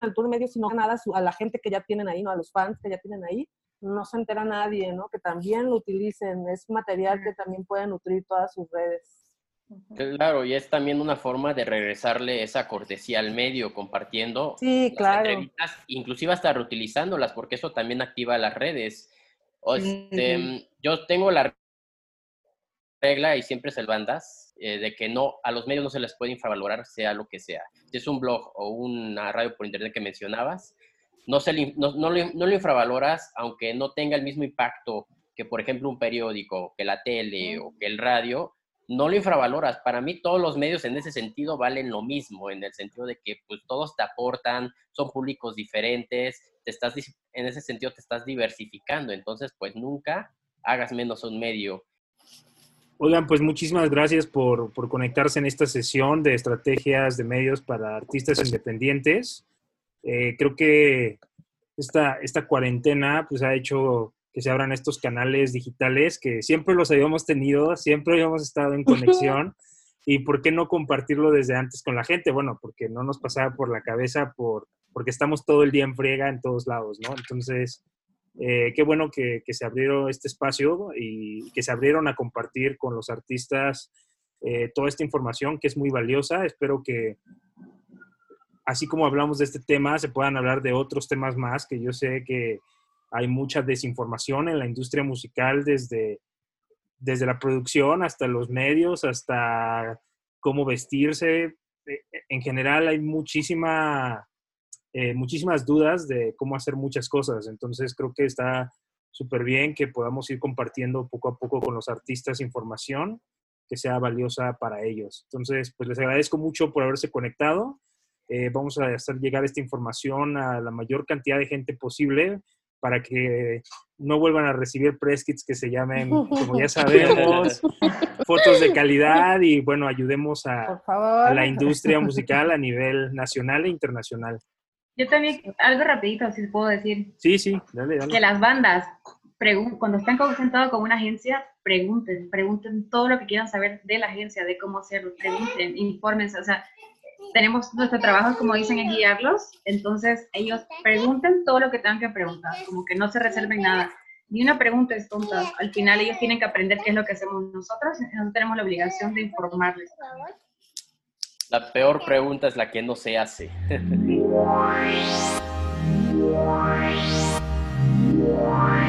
el tour medio sino nada a la gente que ya tienen ahí, ¿no? A los fans que ya tienen ahí, no se entera nadie, ¿no? Que también lo utilicen, es material que también puede nutrir todas sus redes. Claro, y es también una forma de regresarle esa cortesía al medio, compartiendo Sí, las claro. entrevistas, inclusive hasta reutilizándolas, porque eso también activa las redes. O este. Yo tengo la regla, y siempre es el bandas, eh, de que no, a los medios no se les puede infravalorar, sea lo que sea. Si es un blog o una radio por internet que mencionabas, no, se le- no, no no lo infravaloras, aunque no tenga el mismo impacto que, por ejemplo, un periódico, que la tele o que el radio, no lo infravaloras. Para mí todos los medios en ese sentido valen lo mismo, en el sentido de que pues todos te aportan, son públicos diferentes, te estás, en ese sentido te estás diversificando, entonces pues nunca hagas menos un medio. Oigan, pues muchísimas gracias por, por conectarse en esta sesión de estrategias de medios para artistas independientes. Eh, creo que esta, esta cuarentena pues, ha hecho que se abran estos canales digitales que siempre los habíamos tenido, siempre habíamos estado en conexión. *laughs* ¿Y por qué no compartirlo desde antes con la gente? Bueno, porque no nos pasaba por la cabeza, por, porque estamos todo el día en friega en todos lados, ¿no? Entonces, Eh, qué bueno que, se abrieron este espacio y que se abrieron a compartir con los artistas eh, toda esta información que es muy valiosa. Espero que, así como hablamos de este tema, se puedan hablar de otros temas más, que yo sé que hay mucha desinformación en la industria musical desde, desde la producción hasta los medios, hasta cómo vestirse. Eh, en general hay muchísima eh, muchísimas dudas de cómo hacer muchas cosas. Entonces creo que está súper bien que podamos ir compartiendo poco a poco con los artistas información que sea valiosa para ellos. Entonces, pues les agradezco mucho por haberse conectado. Eh, vamos a hacer llegar esta información a la mayor cantidad de gente posible para que no vuelvan a recibir press kits que se llamen, como ya *laughs* sabemos, fotos de calidad y bueno, ayudemos a, a la industria musical a nivel nacional e internacional. Yo también, algo rapidito, si puedo decir. Sí, sí, dale, dale. Que las bandas, cuando están concentrados con una agencia, pregunten, pregunten todo lo que quieran saber de la agencia, de cómo hacerlo, pregunten, infórmense, o sea, tenemos nuestro trabajo, como dicen, es guiarlos. Entonces, ellos preguntan todo lo que tengan que preguntar, como que no se reserven nada. Ni una pregunta es tonta. Al final, ellos tienen que aprender qué es lo que hacemos nosotros. Nosotros tenemos la obligación de informarles. La peor pregunta es la que no se hace. *laughs*